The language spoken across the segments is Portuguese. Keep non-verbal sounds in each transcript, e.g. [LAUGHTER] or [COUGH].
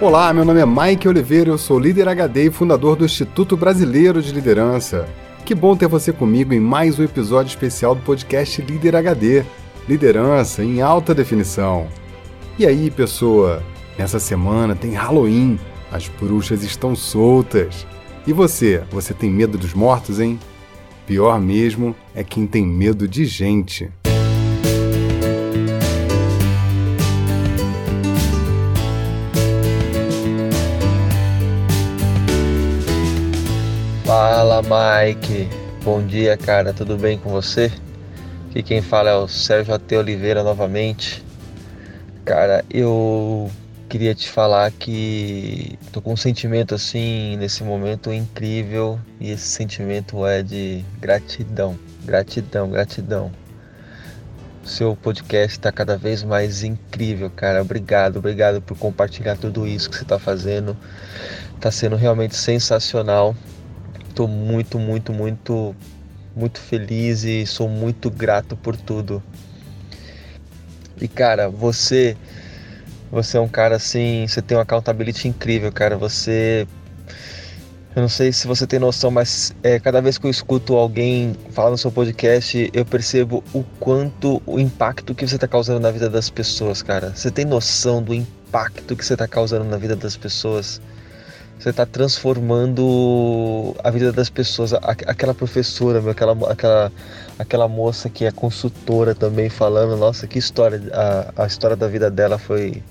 Olá, meu nome é Mike Oliveira, eu sou líder HD e fundador do Instituto Brasileiro de Liderança. Que bom ter você comigo em mais um episódio especial do podcast Líder HD Liderança em alta definição. E aí, pessoa? Nessa semana tem Halloween, as bruxas estão soltas. E você? Você tem medo dos mortos, hein? Pior mesmo é quem tem medo de gente. Fala Mike, bom dia cara, tudo bem com você? Aqui quem fala é o Sérgio A.T. Oliveira novamente. Cara, eu queria te falar que tô com um sentimento assim nesse momento incrível e esse sentimento é de gratidão, gratidão, gratidão. Seu podcast está cada vez mais incrível, cara. Obrigado, obrigado por compartilhar tudo isso que você está fazendo. Tá sendo realmente sensacional. Tô muito, muito, muito, muito feliz e sou muito grato por tudo. E cara, você você é um cara assim, você tem uma accountability incrível, cara. Você eu não sei se você tem noção, mas é, cada vez que eu escuto alguém falar no seu podcast, eu percebo o quanto o impacto que você está causando na vida das pessoas, cara. Você tem noção do impacto que você está causando na vida das pessoas? Você está transformando a vida das pessoas. Aquela professora, meu, aquela, aquela, aquela moça que é consultora também falando, nossa, que história, a, a história da vida dela foi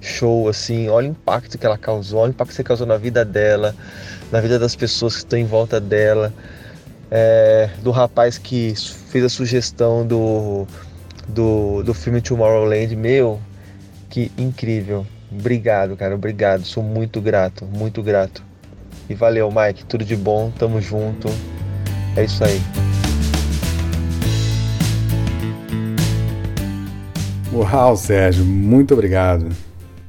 show, assim, olha o impacto que ela causou, olha o impacto que você causou na vida dela, na vida das pessoas que estão em volta dela, é, do rapaz que fez a sugestão do, do, do filme Tomorrowland, meu, que incrível. Obrigado, cara, obrigado. Sou muito grato, muito grato. E valeu, Mike. Tudo de bom, tamo junto. É isso aí. Uau, Sérgio, muito obrigado.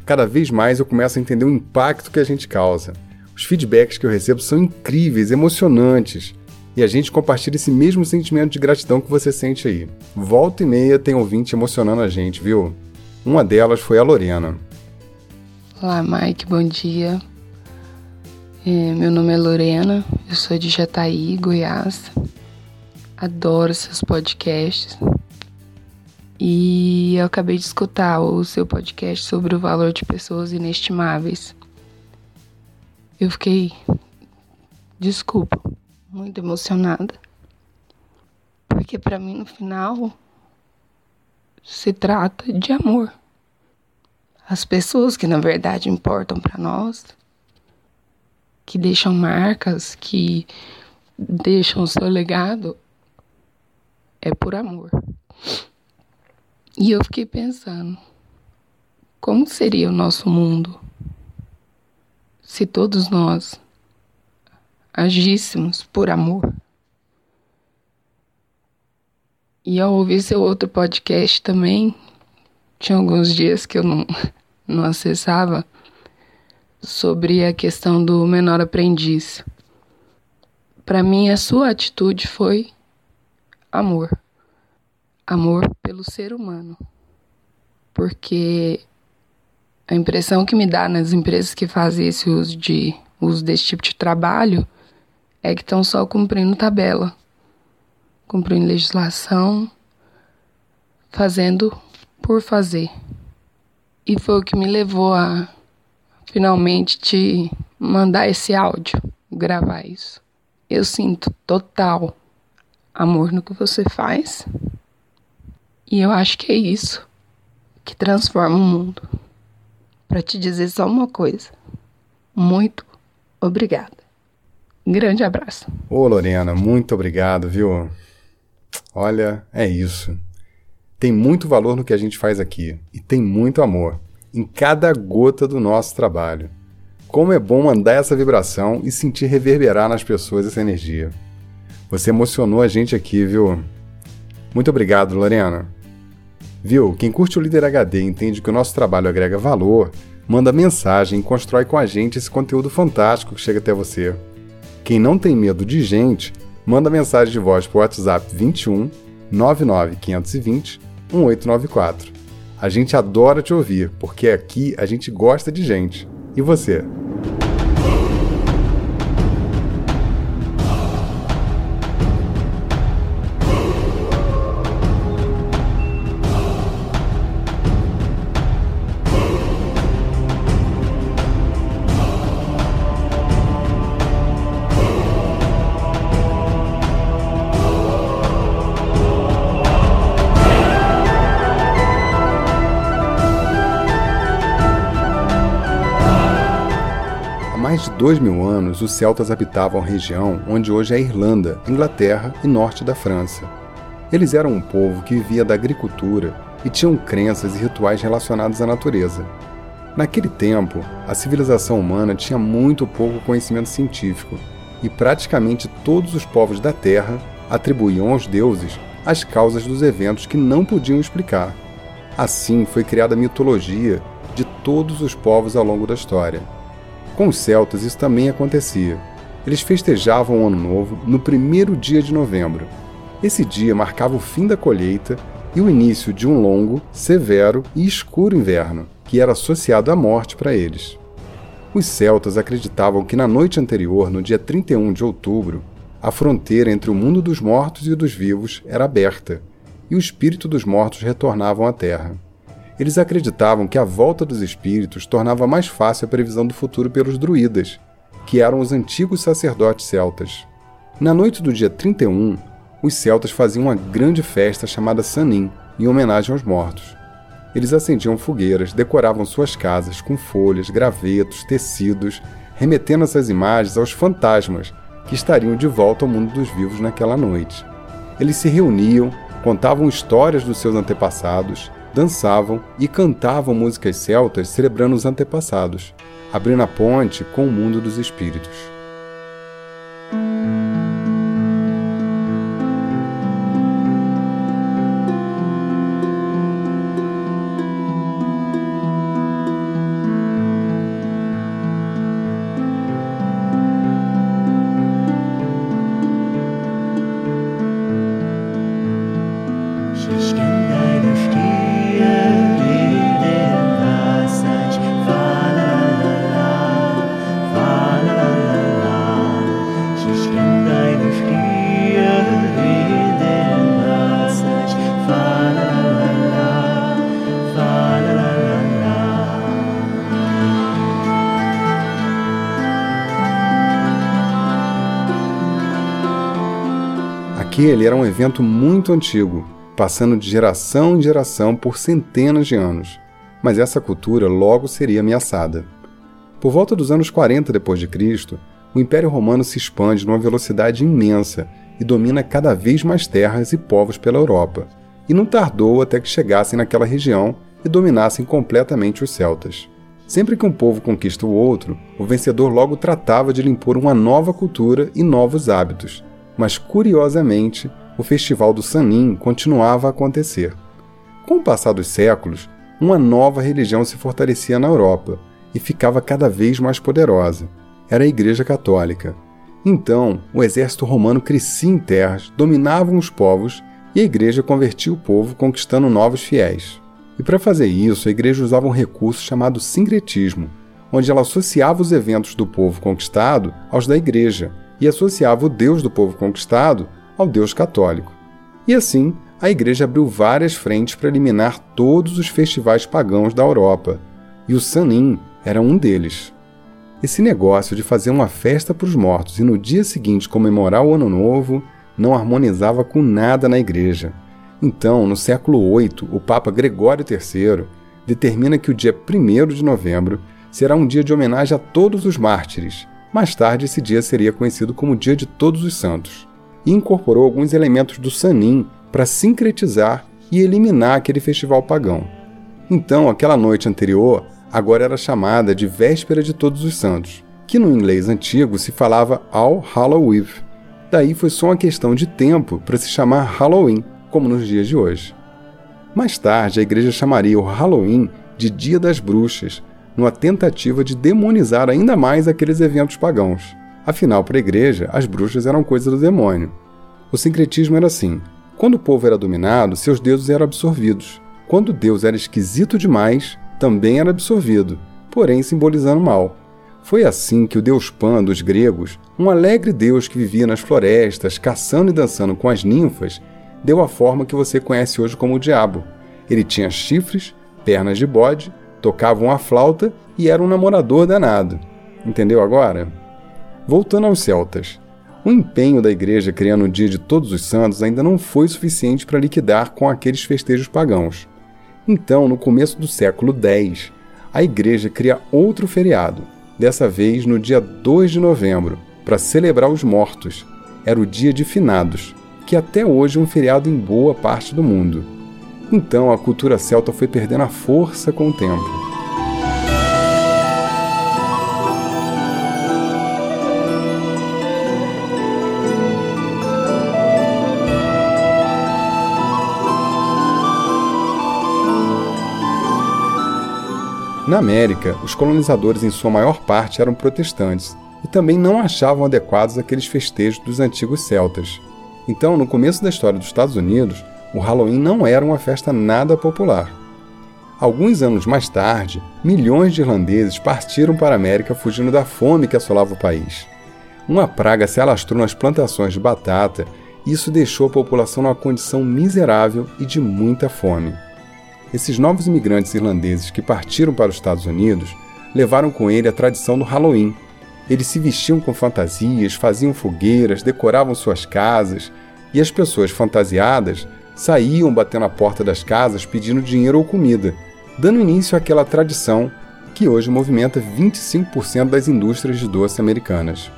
Cada vez mais eu começo a entender o impacto que a gente causa. Os feedbacks que eu recebo são incríveis, emocionantes. E a gente compartilha esse mesmo sentimento de gratidão que você sente aí. Volta e meia tem ouvinte emocionando a gente, viu? Uma delas foi a Lorena. Olá, Mike, bom dia. É, meu nome é Lorena, eu sou de Jataí, Goiás. Adoro seus podcasts. E eu acabei de escutar o seu podcast sobre o valor de pessoas inestimáveis. Eu fiquei, desculpa, muito emocionada. Porque para mim, no final, se trata de amor as pessoas que na verdade importam para nós, que deixam marcas, que deixam o seu legado, é por amor. E eu fiquei pensando, como seria o nosso mundo se todos nós agíssemos por amor? E ao ouvir seu outro podcast também, tinha alguns dias que eu não, [LAUGHS] não acessava sobre a questão do menor aprendiz. Para mim, a sua atitude foi amor. Amor pelo ser humano. Porque a impressão que me dá nas empresas que fazem esse uso de uso desse tipo de trabalho é que estão só cumprindo tabela, cumprindo legislação, fazendo por fazer. E foi o que me levou a finalmente te mandar esse áudio, gravar isso. Eu sinto total amor no que você faz. E eu acho que é isso que transforma o mundo. Para te dizer só uma coisa. Muito obrigada. Grande abraço. Ô Lorena, muito obrigado, viu? Olha, é isso. Tem muito valor no que a gente faz aqui e tem muito amor em cada gota do nosso trabalho. Como é bom mandar essa vibração e sentir reverberar nas pessoas essa energia. Você emocionou a gente aqui, viu? Muito obrigado, Lorena. Viu? Quem curte o Líder HD e entende que o nosso trabalho agrega valor, manda mensagem e constrói com a gente esse conteúdo fantástico que chega até você. Quem não tem medo de gente, manda mensagem de voz para o WhatsApp 21 520 1894. A gente adora te ouvir, porque aqui a gente gosta de gente. E você? De dois mil anos, os celtas habitavam a região onde hoje é a Irlanda, Inglaterra e norte da França. Eles eram um povo que vivia da agricultura e tinham crenças e rituais relacionados à natureza. Naquele tempo, a civilização humana tinha muito pouco conhecimento científico e praticamente todos os povos da Terra atribuíam aos deuses as causas dos eventos que não podiam explicar. Assim foi criada a mitologia de todos os povos ao longo da história. Com os celtas isso também acontecia. Eles festejavam o Ano Novo no primeiro dia de novembro. Esse dia marcava o fim da colheita e o início de um longo, severo e escuro inverno, que era associado à morte para eles. Os celtas acreditavam que na noite anterior, no dia 31 de outubro, a fronteira entre o mundo dos mortos e dos vivos era aberta, e o espírito dos mortos retornavam à terra. Eles acreditavam que a volta dos espíritos tornava mais fácil a previsão do futuro pelos druidas, que eram os antigos sacerdotes celtas. Na noite do dia 31, os celtas faziam uma grande festa chamada Sanin, em homenagem aos mortos. Eles acendiam fogueiras, decoravam suas casas com folhas, gravetos, tecidos, remetendo essas imagens aos fantasmas que estariam de volta ao mundo dos vivos naquela noite. Eles se reuniam, contavam histórias dos seus antepassados dançavam e cantavam músicas celtas celebrando os antepassados, abrindo a ponte com o mundo dos espíritos. Aquele era um evento muito antigo, passando de geração em geração por centenas de anos, mas essa cultura logo seria ameaçada. Por volta dos anos 40 d.C., o Império Romano se expande numa velocidade imensa e domina cada vez mais terras e povos pela Europa, e não tardou até que chegassem naquela região e dominassem completamente os celtas. Sempre que um povo conquista o outro, o vencedor logo tratava de lhe impor uma nova cultura e novos hábitos, mas curiosamente, o festival do Sanin continuava a acontecer. Com o passar dos séculos, uma nova religião se fortalecia na Europa e ficava cada vez mais poderosa. Era a Igreja Católica. Então, o exército romano crescia em terras, dominavam os povos e a igreja convertia o povo conquistando novos fiéis. E para fazer isso, a igreja usava um recurso chamado sincretismo, onde ela associava os eventos do povo conquistado aos da igreja, e associava o Deus do povo conquistado ao Deus católico. E assim, a Igreja abriu várias frentes para eliminar todos os festivais pagãos da Europa, e o Sanin era um deles. Esse negócio de fazer uma festa para os mortos e no dia seguinte comemorar o Ano Novo não harmonizava com nada na Igreja. Então, no século VIII, o Papa Gregório III determina que o dia 1 de novembro será um dia de homenagem a todos os mártires, mais tarde, esse dia seria conhecido como Dia de Todos os Santos, e incorporou alguns elementos do Sanin para sincretizar e eliminar aquele festival pagão. Então, aquela noite anterior agora era chamada de Véspera de Todos os Santos, que no inglês antigo se falava All Halloween. Daí foi só uma questão de tempo para se chamar Halloween, como nos dias de hoje. Mais tarde, a igreja chamaria o Halloween de Dia das Bruxas, numa tentativa de demonizar ainda mais aqueles eventos pagãos. Afinal, para a igreja, as bruxas eram coisa do demônio. O sincretismo era assim: quando o povo era dominado, seus deuses eram absorvidos. Quando Deus era esquisito demais, também era absorvido, porém simbolizando mal. Foi assim que o deus Pan dos gregos, um alegre deus que vivia nas florestas, caçando e dançando com as ninfas, deu a forma que você conhece hoje como o diabo. Ele tinha chifres, pernas de bode, tocava uma flauta e era um namorador danado. Entendeu agora? Voltando aos celtas. O empenho da igreja criando o dia de Todos os Santos ainda não foi suficiente para liquidar com aqueles festejos pagãos. Então, no começo do século X, a igreja cria outro feriado, dessa vez no dia 2 de novembro, para celebrar os mortos. Era o dia de finados, que até hoje é um feriado em boa parte do mundo. Então a cultura celta foi perdendo a força com o tempo. Na América, os colonizadores em sua maior parte eram protestantes e também não achavam adequados aqueles festejos dos antigos celtas. Então, no começo da história dos Estados Unidos, o Halloween não era uma festa nada popular. Alguns anos mais tarde, milhões de irlandeses partiram para a América fugindo da fome que assolava o país. Uma praga se alastrou nas plantações de batata e isso deixou a população numa condição miserável e de muita fome. Esses novos imigrantes irlandeses que partiram para os Estados Unidos levaram com ele a tradição do Halloween. Eles se vestiam com fantasias, faziam fogueiras, decoravam suas casas, e as pessoas fantasiadas saíam batendo a porta das casas pedindo dinheiro ou comida, dando início àquela tradição que hoje movimenta 25% das indústrias de doce americanas.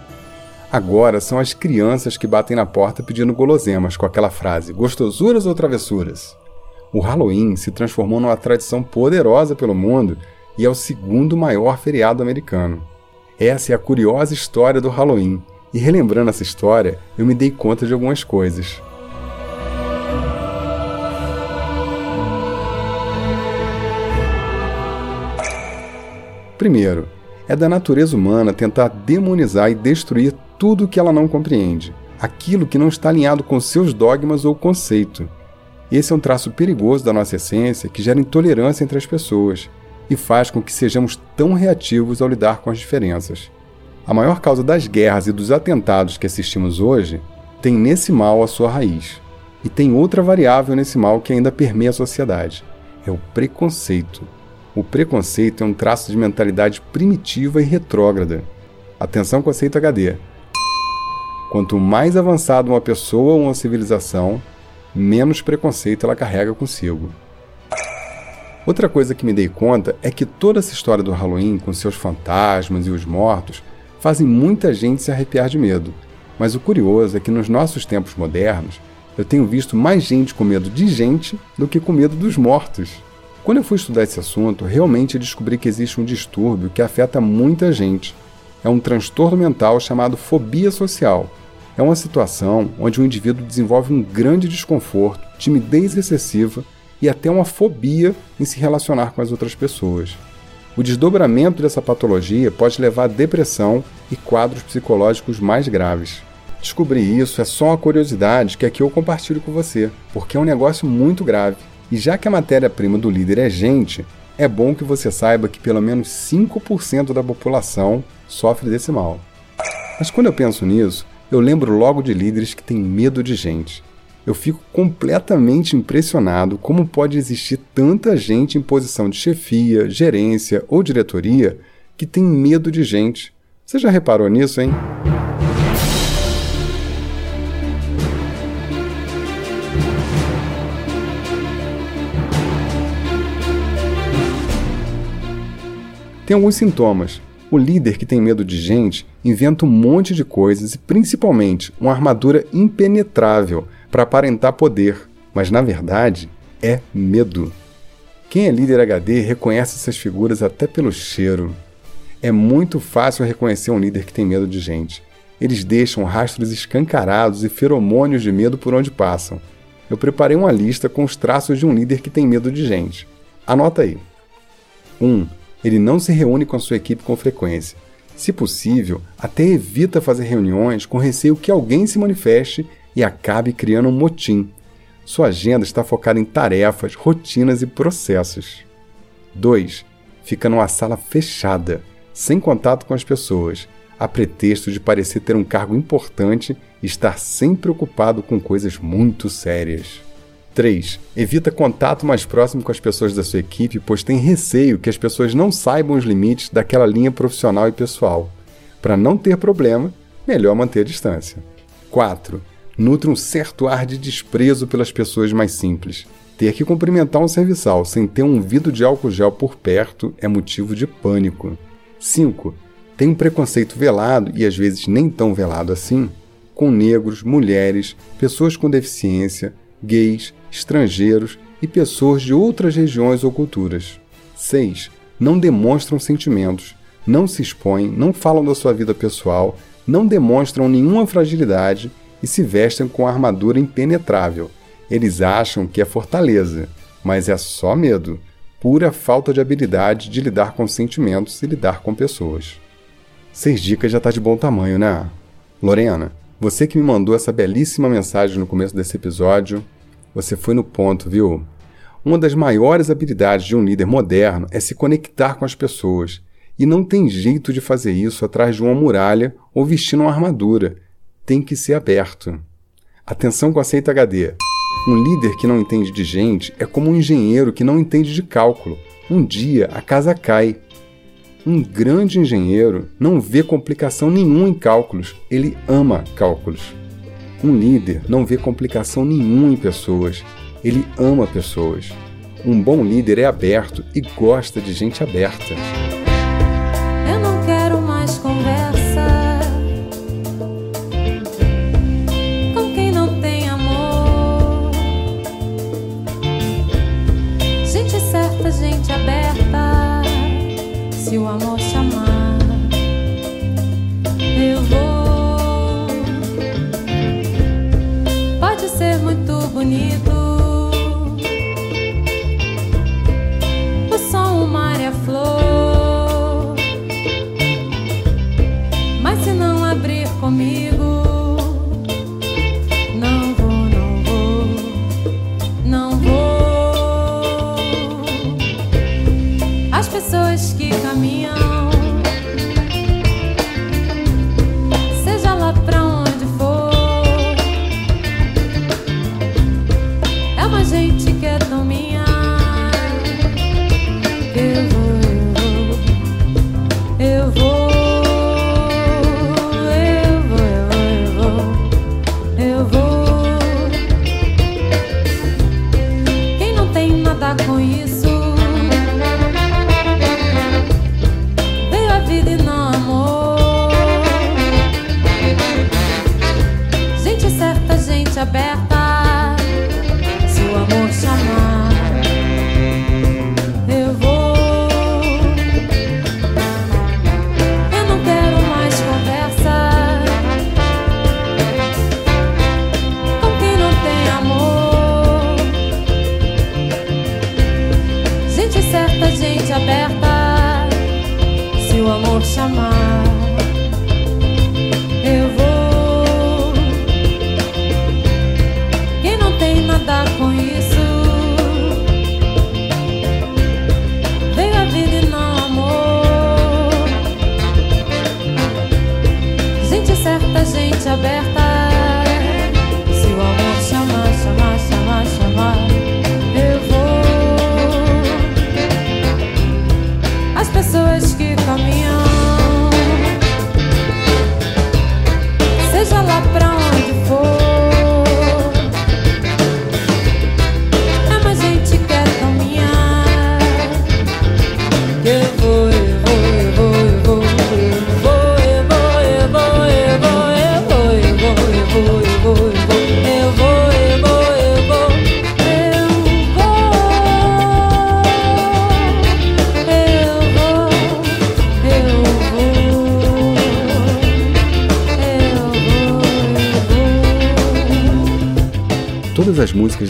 Agora são as crianças que batem na porta pedindo guloseimas com aquela frase: gostosuras ou travessuras? o Halloween se transformou numa tradição poderosa pelo mundo e é o segundo maior feriado americano. Essa é a curiosa história do Halloween, e relembrando essa história, eu me dei conta de algumas coisas. Primeiro, é da natureza humana tentar demonizar e destruir tudo que ela não compreende, aquilo que não está alinhado com seus dogmas ou conceito. Esse é um traço perigoso da nossa essência que gera intolerância entre as pessoas e faz com que sejamos tão reativos ao lidar com as diferenças. A maior causa das guerras e dos atentados que assistimos hoje tem nesse mal a sua raiz. E tem outra variável nesse mal que ainda permeia a sociedade: é o preconceito. O preconceito é um traço de mentalidade primitiva e retrógrada. Atenção conceito HD. Quanto mais avançada uma pessoa ou uma civilização, menos preconceito ela carrega consigo. Outra coisa que me dei conta é que toda essa história do Halloween, com seus fantasmas e os mortos, fazem muita gente se arrepiar de medo. Mas o curioso é que nos nossos tempos modernos, eu tenho visto mais gente com medo de gente do que com medo dos mortos. Quando eu fui estudar esse assunto, realmente descobri que existe um distúrbio que afeta muita gente. É um transtorno mental chamado fobia social, é uma situação onde o indivíduo desenvolve um grande desconforto, timidez excessiva e até uma fobia em se relacionar com as outras pessoas. O desdobramento dessa patologia pode levar a depressão e quadros psicológicos mais graves. Descobrir isso é só uma curiosidade que aqui eu compartilho com você, porque é um negócio muito grave. E já que a matéria-prima do líder é gente, é bom que você saiba que pelo menos 5% da população sofre desse mal. Mas quando eu penso nisso, eu lembro logo de líderes que têm medo de gente. Eu fico completamente impressionado como pode existir tanta gente em posição de chefia, gerência ou diretoria que tem medo de gente. Você já reparou nisso, hein? Tem alguns sintomas, o líder que tem medo de gente inventa um monte de coisas e principalmente uma armadura impenetrável para aparentar poder, mas na verdade é medo. Quem é líder HD reconhece essas figuras até pelo cheiro. É muito fácil reconhecer um líder que tem medo de gente. Eles deixam rastros escancarados e feromônios de medo por onde passam. Eu preparei uma lista com os traços de um líder que tem medo de gente. Anota aí. 1. Um, ele não se reúne com a sua equipe com frequência. Se possível, até evita fazer reuniões com receio que alguém se manifeste e acabe criando um motim. Sua agenda está focada em tarefas, rotinas e processos. 2. Fica numa sala fechada, sem contato com as pessoas, a pretexto de parecer ter um cargo importante e estar sempre ocupado com coisas muito sérias. 3. Evita contato mais próximo com as pessoas da sua equipe, pois tem receio que as pessoas não saibam os limites daquela linha profissional e pessoal. Para não ter problema, melhor manter a distância. 4. Nutre um certo ar de desprezo pelas pessoas mais simples. Ter que cumprimentar um serviçal sem ter um vidro de álcool gel por perto é motivo de pânico. 5. Tem um preconceito velado e às vezes nem tão velado assim com negros, mulheres, pessoas com deficiência, gays, estrangeiros e pessoas de outras regiões ou culturas. 6. Não demonstram sentimentos, não se expõem, não falam da sua vida pessoal, não demonstram nenhuma fragilidade e se vestem com armadura impenetrável. Eles acham que é fortaleza, mas é só medo, pura falta de habilidade de lidar com sentimentos e lidar com pessoas. Seis dicas já está de bom tamanho, né? Lorena, você que me mandou essa belíssima mensagem no começo desse episódio, você foi no ponto, viu? Uma das maiores habilidades de um líder moderno é se conectar com as pessoas. E não tem jeito de fazer isso atrás de uma muralha ou vestindo uma armadura. Tem que ser aberto. Atenção com a seita HD. Um líder que não entende de gente é como um engenheiro que não entende de cálculo. Um dia a casa cai um grande engenheiro não vê complicação nenhuma em cálculos, ele ama cálculos. Um líder não vê complicação nenhuma em pessoas, ele ama pessoas. Um bom líder é aberto e gosta de gente aberta.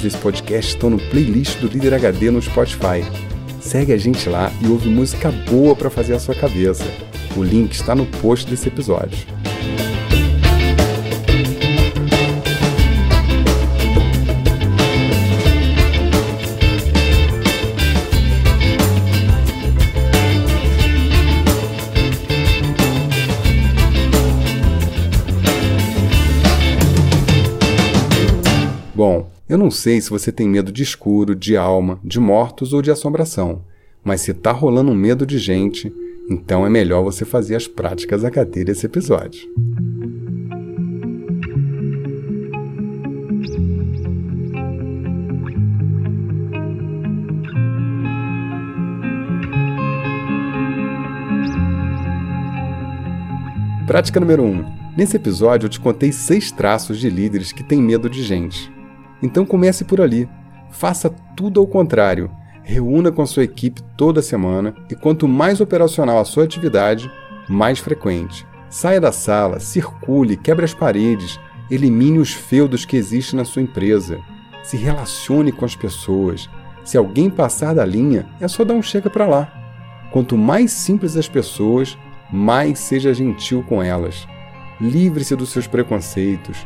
desse podcast estão no playlist do Líder HD no Spotify. Segue a gente lá e ouve música boa para fazer a sua cabeça. O link está no post desse episódio. Bom, eu não sei se você tem medo de escuro, de alma, de mortos ou de assombração, mas se tá rolando um medo de gente, então é melhor você fazer as práticas HD desse episódio. Prática número 1. Um. Nesse episódio eu te contei seis traços de líderes que têm medo de gente. Então comece por ali. Faça tudo ao contrário. Reúna com a sua equipe toda semana e quanto mais operacional a sua atividade, mais frequente. Saia da sala, circule, quebre as paredes, elimine os feudos que existem na sua empresa. Se relacione com as pessoas. Se alguém passar da linha, é só dar um chega para lá. Quanto mais simples as pessoas, mais seja gentil com elas. Livre-se dos seus preconceitos.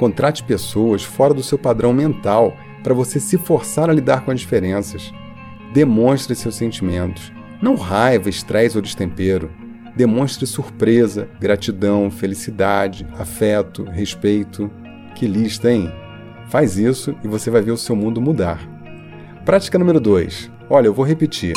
Contrate pessoas fora do seu padrão mental para você se forçar a lidar com as diferenças. Demonstre seus sentimentos. Não raiva, estresse ou destempero. Demonstre surpresa, gratidão, felicidade, afeto, respeito. Que lista, hein? Faz isso e você vai ver o seu mundo mudar. Prática número 2. Olha, eu vou repetir.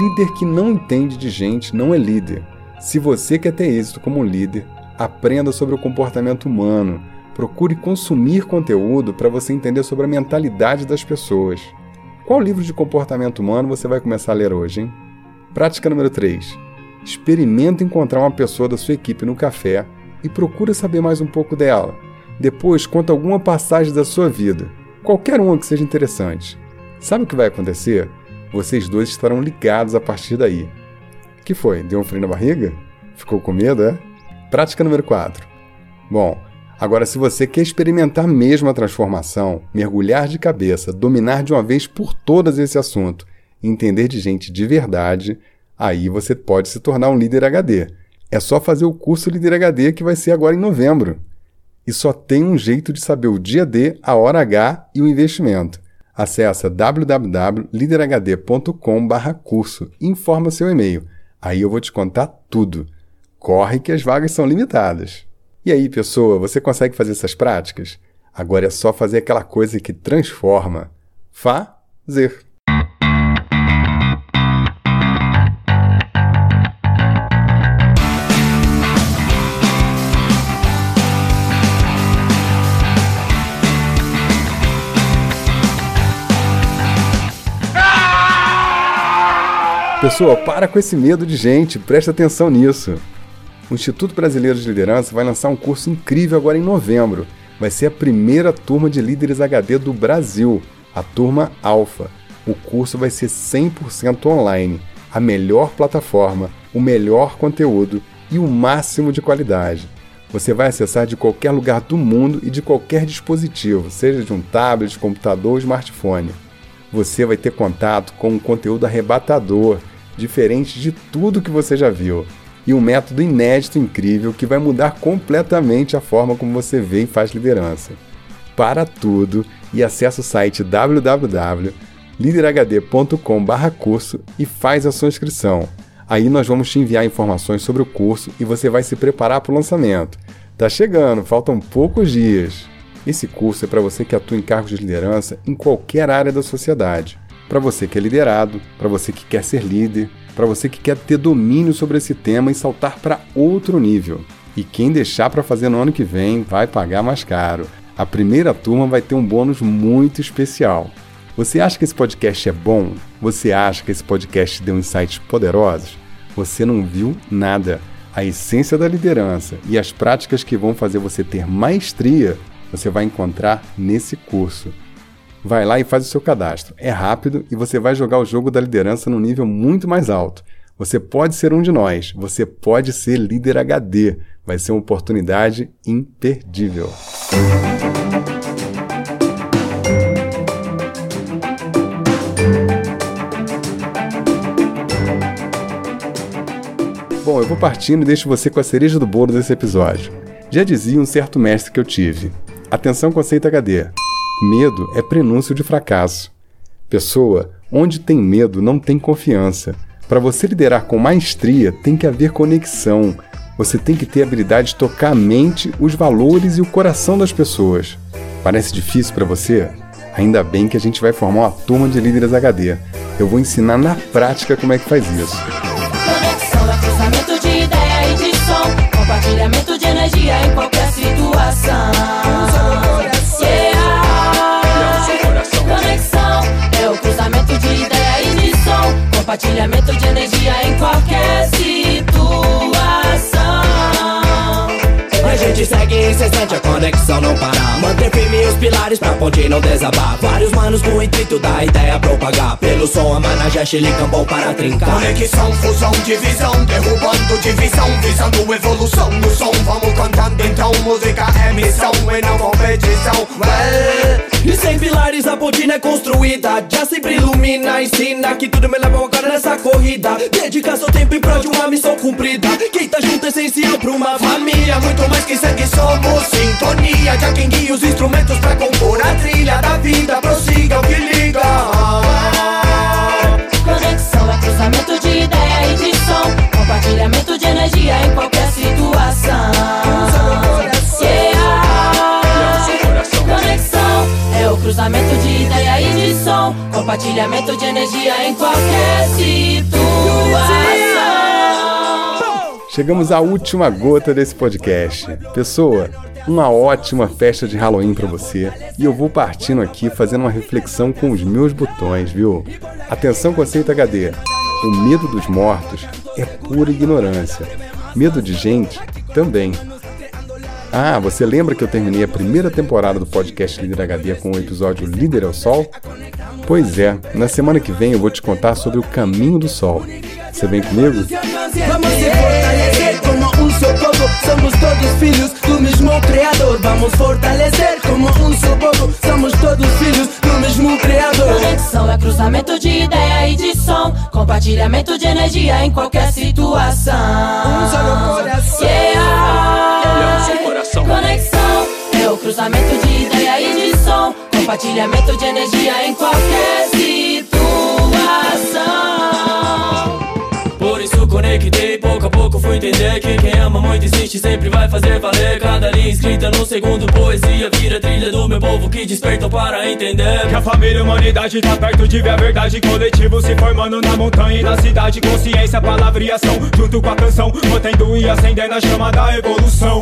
Líder que não entende de gente não é líder. Se você quer ter êxito como líder, aprenda sobre o comportamento humano. Procure consumir conteúdo para você entender sobre a mentalidade das pessoas. Qual livro de comportamento humano você vai começar a ler hoje, hein? Prática número 3. Experimenta encontrar uma pessoa da sua equipe no café e procure saber mais um pouco dela. Depois conta alguma passagem da sua vida, qualquer uma que seja interessante. Sabe o que vai acontecer? Vocês dois estarão ligados a partir daí que foi? Deu um frio na barriga? Ficou com medo, é? Prática número 4. Bom, agora se você quer experimentar mesmo a transformação, mergulhar de cabeça, dominar de uma vez por todas esse assunto, entender de gente de verdade, aí você pode se tornar um líder HD. É só fazer o curso Líder HD que vai ser agora em novembro. E só tem um jeito de saber o dia D, a hora H e o investimento. Acesse www.liderhd.com/curso e informa seu e-mail. Aí eu vou te contar tudo. Corre que as vagas são limitadas. E aí, pessoa, você consegue fazer essas práticas? Agora é só fazer aquela coisa que transforma. Fazer. Pessoal, para com esse medo de gente, presta atenção nisso. O Instituto Brasileiro de Liderança vai lançar um curso incrível agora em novembro. Vai ser a primeira turma de líderes HD do Brasil, a turma Alfa. O curso vai ser 100% online, a melhor plataforma, o melhor conteúdo e o máximo de qualidade. Você vai acessar de qualquer lugar do mundo e de qualquer dispositivo, seja de um tablet, computador ou smartphone. Você vai ter contato com um conteúdo arrebatador diferente de tudo que você já viu. E um método inédito incrível que vai mudar completamente a forma como você vê e faz liderança. Para tudo e acesse o site www.liderhd.com/curso e faz a sua inscrição. Aí nós vamos te enviar informações sobre o curso e você vai se preparar para o lançamento. Tá chegando, faltam poucos dias. Esse curso é para você que atua em cargos de liderança em qualquer área da sociedade para você que é liderado, para você que quer ser líder, para você que quer ter domínio sobre esse tema e saltar para outro nível. E quem deixar para fazer no ano que vem vai pagar mais caro. A primeira turma vai ter um bônus muito especial. Você acha que esse podcast é bom? Você acha que esse podcast deu insights poderosos? Você não viu nada. A essência da liderança e as práticas que vão fazer você ter maestria, você vai encontrar nesse curso. Vai lá e faz o seu cadastro. É rápido e você vai jogar o jogo da liderança num nível muito mais alto. Você pode ser um de nós, você pode ser líder HD. Vai ser uma oportunidade imperdível. Bom, eu vou partindo e deixo você com a cereja do bolo desse episódio. Já dizia um certo mestre que eu tive: Atenção, conceito HD. Medo é prenúncio de fracasso. Pessoa, onde tem medo não tem confiança. Para você liderar com maestria, tem que haver conexão. Você tem que ter a habilidade de tocar a mente, os valores e o coração das pessoas. Parece difícil para você? Ainda bem que a gente vai formar uma turma de líderes HD. Eu vou ensinar na prática como é que faz isso. Som. Conexão não para Manter firme os pilares pra ponte não desabar. Vários manos com o intuito da ideia propagar. Pelo som, a managem, chile, cambou para trincar. Conexão, fusão, divisão, derrubando divisão, visando evolução no som. Vamos cantando então, música é missão e não competição. Well, E sem pilares a pontina é construída. Já sempre ilumina, ensina Que tudo me leva agora nessa corrida. Dedica seu tempo em prol de uma missão cumprida. Quem tá junto é essencial pra uma família. Muito mais que sangue somos sintonia. Já quem guia os instrumentos pra compor a trilha da vida, prossiga o que liga. Conexão é cruzamento de ideia e de som. Compartilhamento de energia em qualquer situação. Yeah. Conexão é o cruzamento de ideia e de som. Compartilhamento de energia em qualquer situação. Chegamos à última gota desse podcast. Pessoa, uma ótima festa de Halloween pra você. E eu vou partindo aqui fazendo uma reflexão com os meus botões, viu? Atenção conceito HD. O medo dos mortos é pura ignorância. Medo de gente também. Ah, você lembra que eu terminei a primeira temporada do podcast Líder HD com o episódio Líder ao Sol? Pois é, na semana que vem eu vou te contar sobre o caminho do sol. Você vem comigo? Vamos se fortalecer como um povo Somos todos filhos do mesmo Criador Vamos fortalecer como um só povo Somos todos filhos do mesmo Criador Conexão é cruzamento de ideia e de som. Compartilhamento de energia em qualquer situação. Um só no coração. Yeah. Conexão é o cruzamento de ideia e de som. Compartilhamento de energia em qualquer situação. Conectei, pouco a pouco fui entender Que quem ama muito insiste sempre vai fazer valer. Cada linha escrita no segundo poesia Vira trilha do meu povo que despertou para entender Que a família humanidade tá perto de ver a verdade. Coletivo se formando na montanha e na cidade. Consciência, palavra e ação Junto com a canção Mantendo e acendendo a chama da evolução